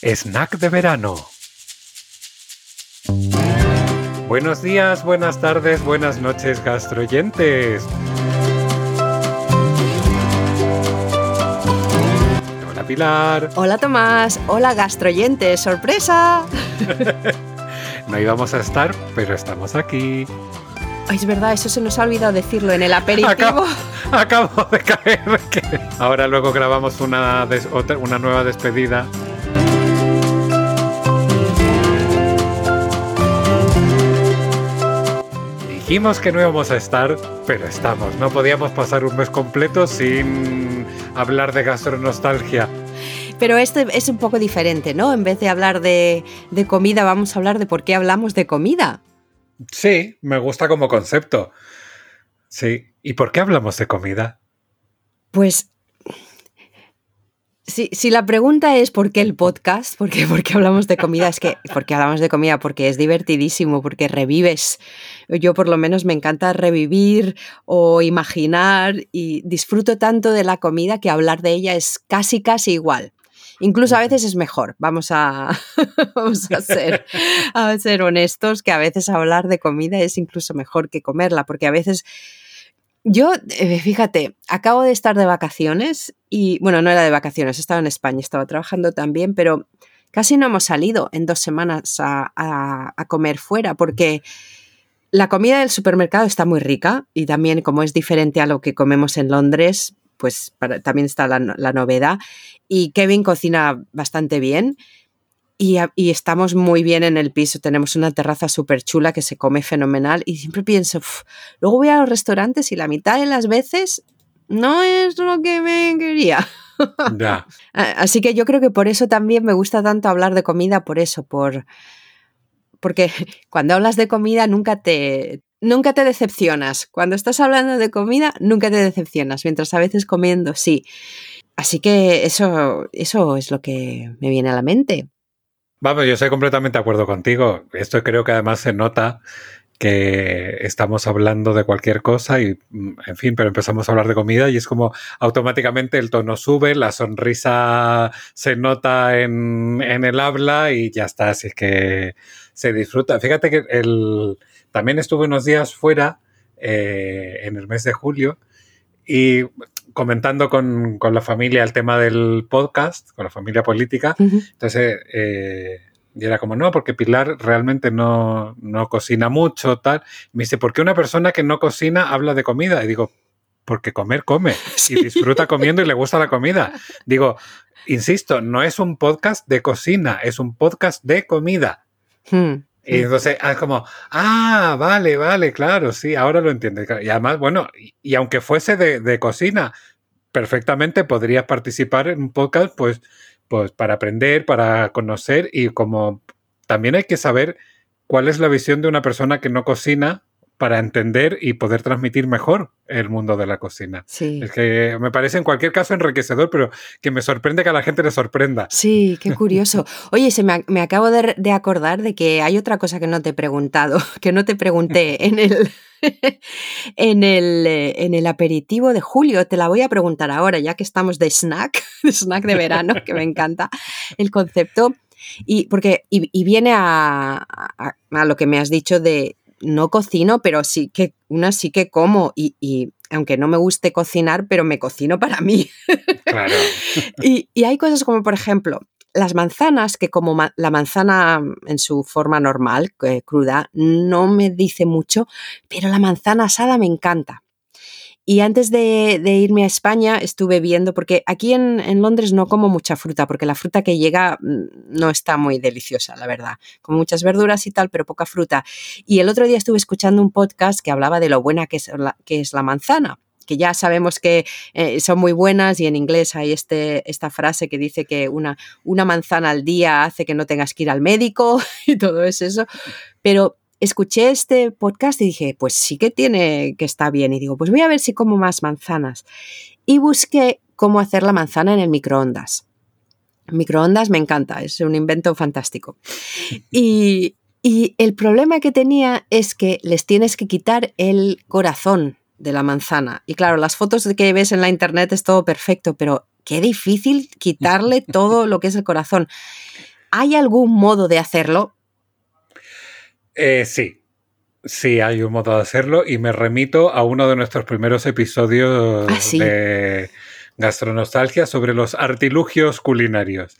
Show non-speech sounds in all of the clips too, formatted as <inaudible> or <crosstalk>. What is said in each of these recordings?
Snack de verano. Buenos días, buenas tardes, buenas noches, gastroyentes. Hola Pilar. Hola Tomás, hola gastroyentes, sorpresa. <laughs> no íbamos a estar, pero estamos aquí. es verdad, eso se nos ha olvidado decirlo en el aperitivo. Acabo, de caer. ahora luego grabamos una, una nueva despedida Dijimos que no íbamos a estar, pero estamos. No podíamos pasar un mes completo sin hablar de gastronostalgia. Pero este es un poco diferente, ¿no? En vez de hablar de, de comida, vamos a hablar de por qué hablamos de comida. Sí, me gusta como concepto. Sí. ¿Y por qué hablamos de comida? Pues si, la pregunta es por qué el podcast, por qué, hablamos de comida, es que porque hablamos de comida, porque es divertidísimo, porque revives. Yo por lo menos me encanta revivir o imaginar y disfruto tanto de la comida que hablar de ella es casi, casi igual. Incluso a veces es mejor, vamos a, <laughs> vamos a, ser, a ser honestos, que a veces hablar de comida es incluso mejor que comerla, porque a veces yo, eh, fíjate, acabo de estar de vacaciones y, bueno, no era de vacaciones, estaba en España, estaba trabajando también, pero casi no hemos salido en dos semanas a, comer fuera porque la comida del supermercado está muy rica y también como es diferente a lo que comemos en Londres, pues también está la, la novedad. Y Kevin cocina bastante bien y, estamos muy bien en el piso, tenemos una terraza súper chula que se come fenomenal y siempre pienso, luego voy a los restaurantes y la mitad de las veces no es lo que me quería. <laughs> Así que yo creo que por eso también me gusta tanto hablar de comida, por eso, por porque <laughs> cuando hablas de comida nunca te nunca te decepcionas. Cuando estás hablando de comida nunca te decepcionas, mientras a veces comiendo sí. Así que eso eso es lo que me viene a la mente. Vamos, yo estoy completamente de acuerdo contigo. Esto creo que además se nota que estamos hablando de cualquier cosa y, mm, en fin, pero empezamos a hablar de comida y es como automáticamente el tono sube, la sonrisa se nota en, el habla y ya está, así que se disfruta. Fíjate que el, también estuve unos días fuera eh, en el mes de julio y comentando con, la familia el tema del podcast, con la familia política. Entonces, eh, y era como, no, porque Pilar realmente no, cocina mucho, tal. Me dice, ¿por qué una persona que no cocina habla de comida? Y digo, porque comer come <laughs> y disfruta comiendo y le gusta la comida. Digo, insisto, no es un podcast de cocina, es un podcast de comida. Hmm. Y entonces es ah, como, ah, vale, vale, claro, sí, ahora lo entiendo. Y además, bueno, y, aunque fuese de, cocina, perfectamente podrías participar en un podcast, pues, pues para aprender, para conocer y como también hay que saber cuál es la visión de una persona que no cocina para entender y poder transmitir mejor el mundo de la cocina. Sí. Es que me parece en cualquier caso enriquecedor, pero que me sorprende que a la gente le sorprenda. Sí, qué curioso. <laughs> Oye, se me, acabo de, acordar de que hay otra cosa que no te he preguntado, <laughs> que no te pregunté <laughs> en el, en el, eh, en el aperitivo de julio. Te la voy a preguntar ahora, ya que estamos de snack, de snack de verano, que me encanta el concepto. Y, porque, y, viene a, a, lo que me has dicho de, no cocino, pero sí que una sí que como y, aunque no me guste cocinar, pero me cocino para mí. Claro. <laughs> y, hay cosas como, por ejemplo, las manzanas, que como la manzana en su forma normal, eh, cruda, no me dice mucho, pero la manzana asada me encanta. Y antes de, irme a España estuve viendo, porque aquí en, Londres no como mucha fruta, porque la fruta que llega mm, no está muy deliciosa, la verdad. Como muchas verduras y tal, pero poca fruta. Y el otro día estuve escuchando un podcast que hablaba de lo buena que es la, es manzana que ya sabemos que eh, son muy buenas y en inglés hay este, esta frase que dice que una, una manzana al día hace que no tengas que ir al médico <laughs> y todo eso. Pero escuché este podcast y dije, pues sí que tiene que estar bien. Y digo, pues voy a ver si como más manzanas. Y busqué cómo hacer la manzana en el microondas. Microondas me encanta, es un invento fantástico. Y, y el problema que tenía es que les tienes que quitar el corazón de la manzana. Y claro, las fotos que ves en la internet es todo perfecto, pero qué difícil quitarle <laughs> todo lo que es el corazón. ¿Hay algún modo de hacerlo? Eh, sí, sí, hay un modo de hacerlo y me remito a uno de nuestros primeros episodios Ah, de Gastronostalgia sobre los artilugios culinarios.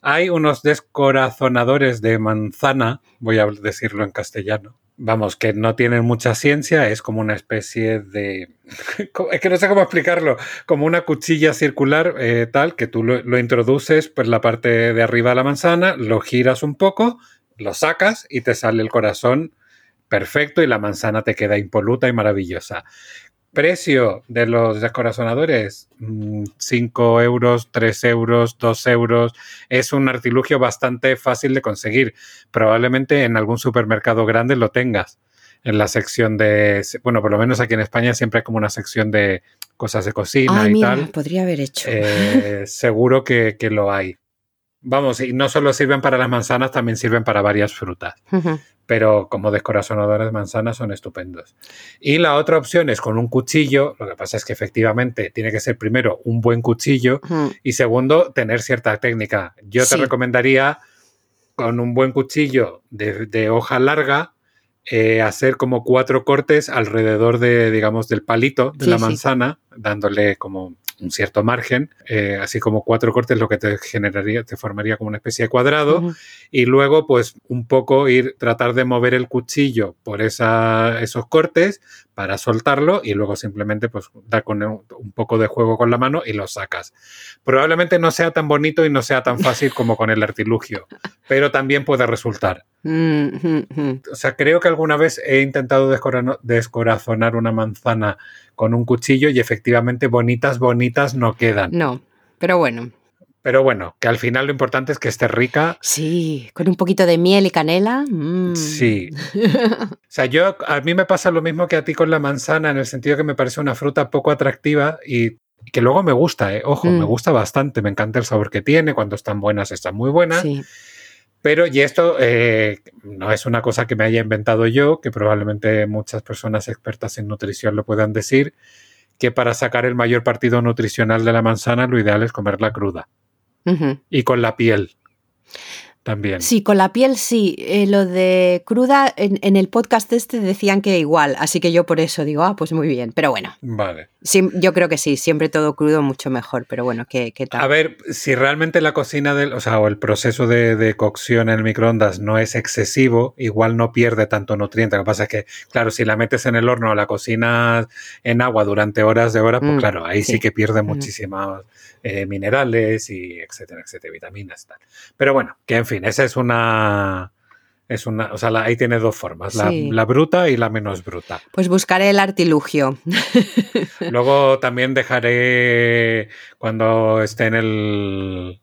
Hay unos descorazonadores de manzana, voy a decirlo en castellano, vamos, que no tienen mucha ciencia, es como una especie de... <laughs> es que no sé cómo explicarlo, como una cuchilla circular eh, tal, que tú lo, lo, introduces por la parte de arriba de la manzana, lo giras un poco, lo sacas y te sale el corazón perfecto y la manzana te queda impoluta y maravillosa. Precio de los descorazonadores, 5 mm, euros, 3 euros, 2 euros. Es un artilugio bastante fácil de conseguir. Probablemente en algún supermercado grande lo tengas. En la sección de, bueno, por lo menos aquí en España siempre hay como una sección de cosas de cocina Ay, y mira, tal. podría haber hecho. Eh, <laughs> seguro que, que lo hay. Vamos, y no solo sirven para las manzanas, también sirven para varias frutas. Pero como descorazonadores de manzana son estupendos. Y la otra opción es con un cuchillo, lo que pasa es que efectivamente tiene que ser primero un buen cuchillo y segundo tener cierta técnica. Yo te recomendaría con un buen cuchillo de, de hoja larga eh, hacer como cuatro cortes alrededor de, digamos, del palito de Sí, la sí. manzana, dándole como un cierto margen, eh, así como cuatro cortes, lo que te generaría, te formaría como una especie de cuadrado y luego pues un poco ir tratar de mover el cuchillo por esa, esos cortes para soltarlo y luego simplemente pues dar con un, un poco de juego con la mano y lo sacas. Probablemente no sea tan bonito y no sea tan fácil <laughs> como con el artilugio, pero también puede resultar. Mm, ujú. O sea, creo que alguna vez he intentado descorazonar una manzana con un cuchillo y efectivamente bonitas, bonitas no quedan. No, pero bueno, Pero bueno, que al final lo importante es que esté rica sí, con un poquito de miel y canela. mm. Sí. <laughs> O sea, yo a mí me pasa lo mismo que a ti con la manzana, en el sentido que me parece una fruta poco atractiva y que luego me gusta, ¿eh? ojo, Mm. me gusta bastante, me encanta el sabor que tiene, cuando están buenas están muy buenas, Sí. pero y esto eh, no es una cosa que me haya inventado yo, que probablemente muchas personas expertas en nutrición lo puedan decir, que para sacar el mayor partido nutricional de la manzana lo ideal es comerla cruda. Y con la piel también. Sí, con la piel sí. Eh, lo de cruda, en, en el podcast este decían que igual, así que yo por eso digo, ah, pues muy bien. Pero bueno, Vale. sí, yo creo que sí, siempre todo crudo mucho mejor, pero bueno, ¿qué, qué tal? A ver, si realmente la cocina del, o sea, o el proceso de, de cocción en el microondas no es excesivo, igual no pierde tanto nutriente. Lo que pasa es que, claro, si la metes en el horno o la cocinas en agua durante horas de horas, pues Mm, claro, ahí sí, sí. que pierde Mm. muchísimos eh, minerales y etcétera, etcétera, vitaminas. Tal. Pero bueno, que en fin, esa es una. Es una, o sea, la- ahí tiene dos formas, la, Sí. la bruta y la menos bruta. Pues buscaré el artilugio. <laughs> Luego también dejaré, cuando esté en el,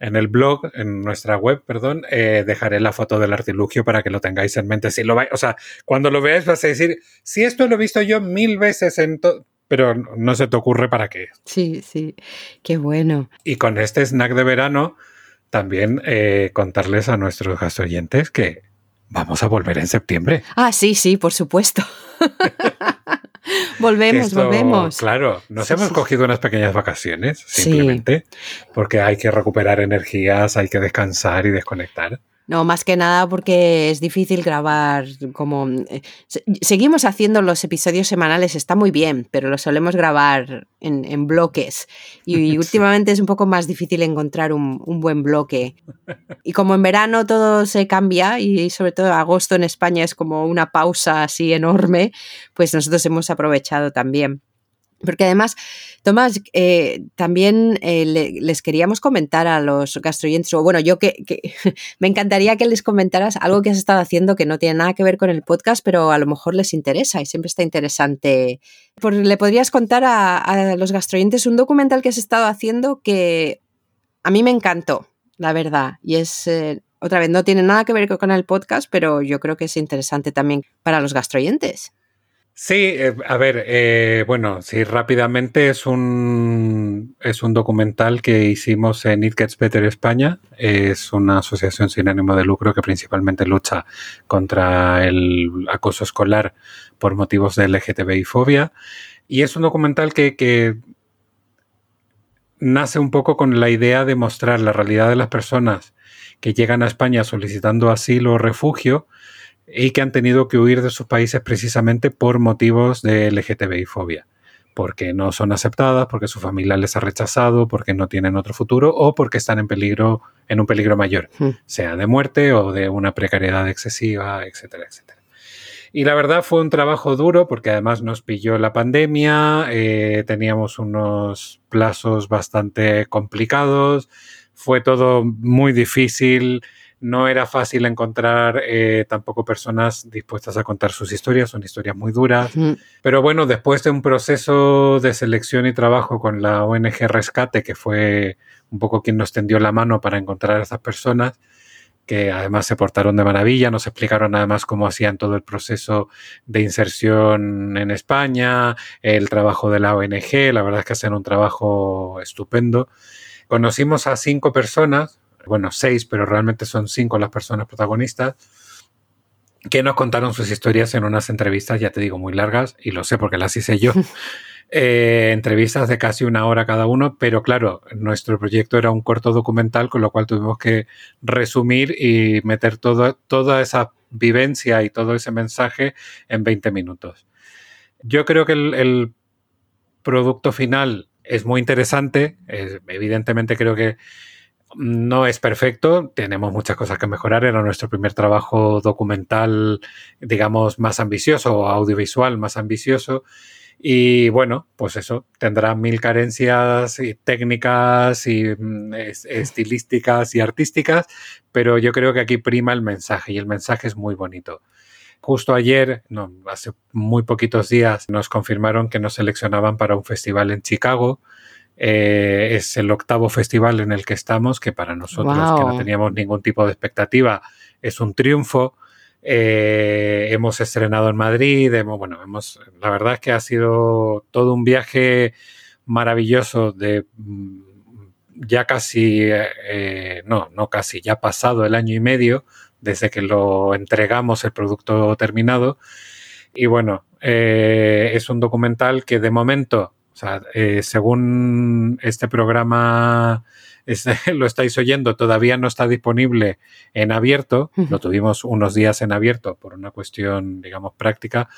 en el blog, en nuestra web, perdón, eh, dejaré la foto del artilugio para que lo tengáis en mente. Si lo o sea, cuando lo veáis vas a decir, si esto lo he visto yo mil veces en pero no se te ocurre para qué. Sí, sí, qué bueno. Y con este snack de verano, también eh, contarles a nuestros gastroyentes que vamos a volver en septiembre. Ah, sí, sí, por supuesto. <laughs> volvemos, Esto, volvemos. Claro, nos Sí, hemos sí, cogido unas pequeñas vacaciones, Sí. simplemente, porque hay que recuperar energías, hay que descansar y desconectar. No, más que nada porque es difícil grabar como... eh, se- Seguimos haciendo los episodios semanales, está muy bien, pero los solemos grabar en, en bloques. Y, <laughs> últimamente es un poco más difícil encontrar un, un buen bloque. Y como en verano todo se cambia y sobre todo agosto en España es como una pausa así enorme, pues nosotros hemos aprovechado también. Porque además, Tomás, eh, también eh, le- les queríamos comentar a los gastroyentes, o bueno, yo que, <laughs> me encantaría que les comentaras algo que has estado haciendo que no tiene nada que ver con el podcast, pero a lo mejor les interesa y siempre está interesante. Por- le podrías contar a, a los gastroyentes un documental que has estado haciendo que a mí me encantó, la verdad, y es... eh, otra vez, no tiene nada que ver con el podcast, pero yo creo que es interesante también para los gastroyentes. Sí, eh, a ver, eh, bueno, sí, rápidamente es un, es un documental que hicimos en It Gets Better España. Es una asociación sin ánimo de lucro que principalmente lucha contra el acoso escolar por motivos de LGTBI fobia. Y es un documental que, que nace un poco con la idea de mostrar la realidad de las personas que llegan a España solicitando asilo o refugio y que han tenido que huir de sus países precisamente por motivos de LGTBI fobia porque no son aceptadas, porque su familia les ha rechazado, porque no tienen otro futuro o porque están en peligro, en un peligro mayor, hmm. sea de muerte o de una precariedad excesiva, etcétera, etcétera. Y la verdad fue un trabajo duro porque además nos pilló la pandemia, eh, teníamos unos plazos bastante complicados, fue todo muy difícil no era fácil encontrar eh, tampoco personas dispuestas a contar sus historias, son historias muy duras. Pero bueno, después de un proceso de selección y trabajo con la ONG Rescate, que fue un poco quien nos tendió la mano para encontrar a esas personas, que además se portaron de maravilla, nos explicaron además cómo hacían todo el proceso de inserción en España, el trabajo de la ONG, la verdad es que hacen un trabajo estupendo. Conocimos a cinco personas, bueno, seis, pero realmente son cinco las personas protagonistas, que nos contaron sus historias en unas entrevistas, ya te digo, muy largas, y lo sé porque las hice yo. <laughs> Eh, entrevistas de casi una hora cada uno, pero claro, nuestro proyecto era un corto documental, con lo cual tuvimos que resumir y meter toda esa vivencia y todo ese mensaje en 20 minutos. Yo creo que el, producto final es muy interesante, evidentemente creo que no es perfecto, tenemos muchas cosas que mejorar. Era nuestro primer trabajo documental, digamos, más ambicioso o audiovisual más ambicioso. Y bueno, pues eso, tendrá mil carencias y técnicas y mm, estilísticas y artísticas, pero yo creo que aquí prima el mensaje y el mensaje es muy bonito. Justo ayer, no, hace muy poquitos días, nos confirmaron que nos seleccionaban para un festival en Chicago eh, es el octavo festival en el que estamos, que para nosotros, que no teníamos ningún tipo de expectativa, es un triunfo. Eh, hemos estrenado en Madrid, hemos, bueno, hemos, la verdad es que ha sido todo un viaje maravilloso de mm, ya casi, eh, no, no casi, ya pasado el año y medio desde que lo entregamos el producto terminado. Y bueno, es un documental que de momento o sea, eh, según este programa <laughs> lo estáis oyendo, todavía no está disponible en abierto. Lo tuvimos unos días en abierto por una cuestión, digamos, práctica.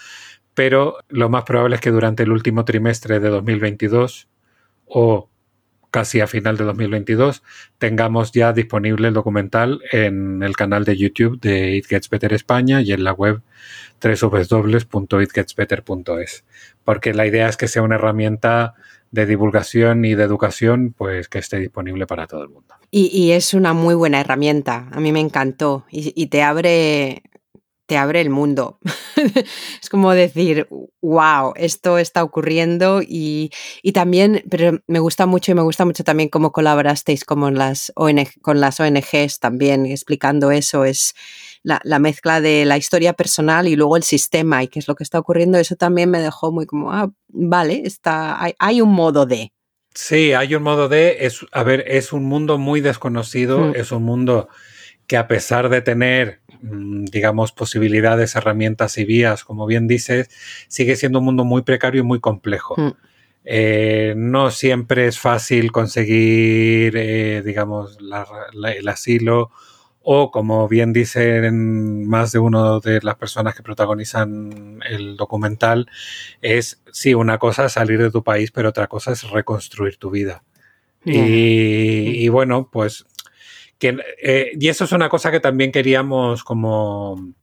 Pero lo más probable es que durante el último trimestre de 2022 o casi a final de 2022 tengamos ya disponible el documental en el canal de YouTube de It Gets Better España y en la web www.itgetsbetter.es porque la idea es que sea una herramienta de divulgación y de educación pues que esté disponible para todo el mundo. Y, es una muy buena herramienta, a mí me encantó y te abre te abre el mundo. <laughs> es como decir, wow, esto está ocurriendo y, también, pero me gusta mucho y me gusta mucho también cómo colaborasteis como las con las ONGs también explicando eso, es la, mezcla de la historia personal y luego el sistema y qué es lo que está ocurriendo, eso también me dejó muy como, ah, vale, está, hay, un modo de. Sí, hay un modo de, es, a ver, es un mundo muy desconocido, mm. es un mundo que a pesar de tener digamos, posibilidades, herramientas y vías, como bien dices, sigue siendo un mundo muy precario y muy complejo. Hmm. Eh, no siempre es fácil conseguir, eh, digamos, el asilo o, como bien dicen más de una de las personas que protagonizan el documental, es, sí, una cosa es salir de tu país, pero otra cosa es reconstruir tu vida. y, bueno, pues eh, y eso es una cosa que también queríamos como,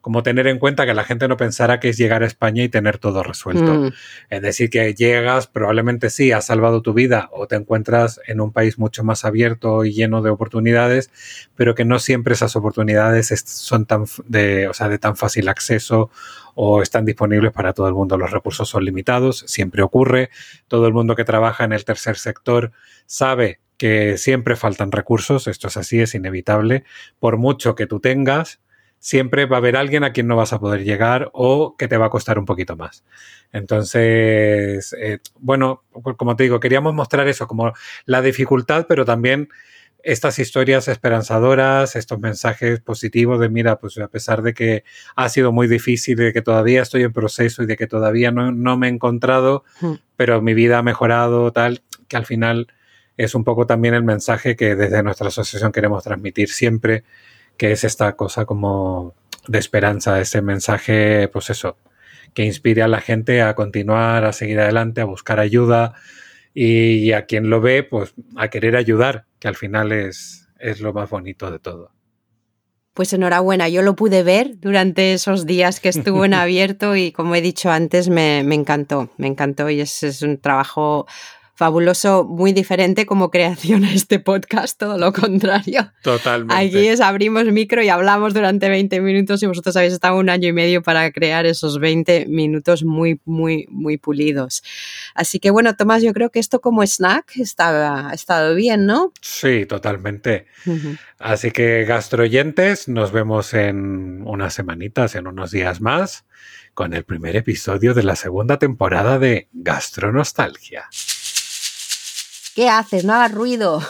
como tener en cuenta que la gente no pensara que es llegar a España y tener todo resuelto. Mm. Es decir, que llegas, probablemente sí, has salvado tu vida o te encuentras en un país mucho más abierto y lleno de oportunidades, pero que no siempre esas oportunidades son tan de, o sea, de tan fácil acceso o están disponibles para todo el mundo. Los recursos son limitados, siempre ocurre. Todo el mundo que trabaja en el tercer sector sabe que siempre faltan recursos, esto es así, es inevitable, por mucho que tú tengas, siempre va a haber alguien a quien no vas a poder llegar o que te va a costar un poquito más. Entonces, eh, bueno, como te digo, queríamos mostrar eso como la dificultad, pero también estas historias esperanzadoras, estos mensajes positivos de, mira, pues a pesar de que ha sido muy difícil, de que todavía estoy en proceso y de que todavía no, no me he encontrado, hmm. pero mi vida ha mejorado, tal, que al final es un poco también el mensaje que desde nuestra asociación queremos transmitir siempre, que es esta cosa como de esperanza, ese mensaje, pues eso, que inspire a la gente a continuar, a seguir adelante, a buscar ayuda y, a quien lo ve, pues a querer ayudar, que al final es, es lo más bonito de todo. Pues enhorabuena, yo lo pude ver durante esos días que estuvo en <laughs> abierto y como he dicho antes, me, encantó, me encantó y es un trabajo fabuloso, muy diferente como creación a este podcast, todo lo contrario. Totalmente. Aquí es abrimos micro y hablamos durante 20 minutos y vosotros habéis estado un año y medio para crear esos 20 minutos muy, muy, muy pulidos. Así que bueno, Tomás, yo creo que esto como snack está, ha estado bien, ¿no? Sí, totalmente. Así que gastroyentes, nos vemos en unas semanitas, en unos días más, con el primer episodio de la segunda temporada de Gastronostalgia. ¿Qué haces? No hagas ruido.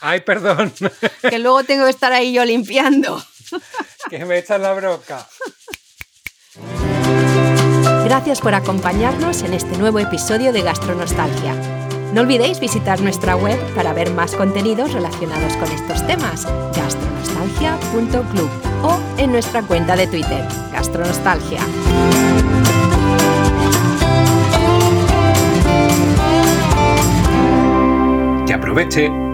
Ay, perdón. <laughs> Que luego tengo que estar ahí yo limpiando. <laughs> Que me echan la broca. Gracias por acompañarnos en este nuevo episodio de Gastronostalgia. No olvidéis visitar nuestra web para ver más contenidos relacionados con estos temas, gastronostalgia.club o en nuestra cuenta de Twitter, Gastronostalgia. Aproveche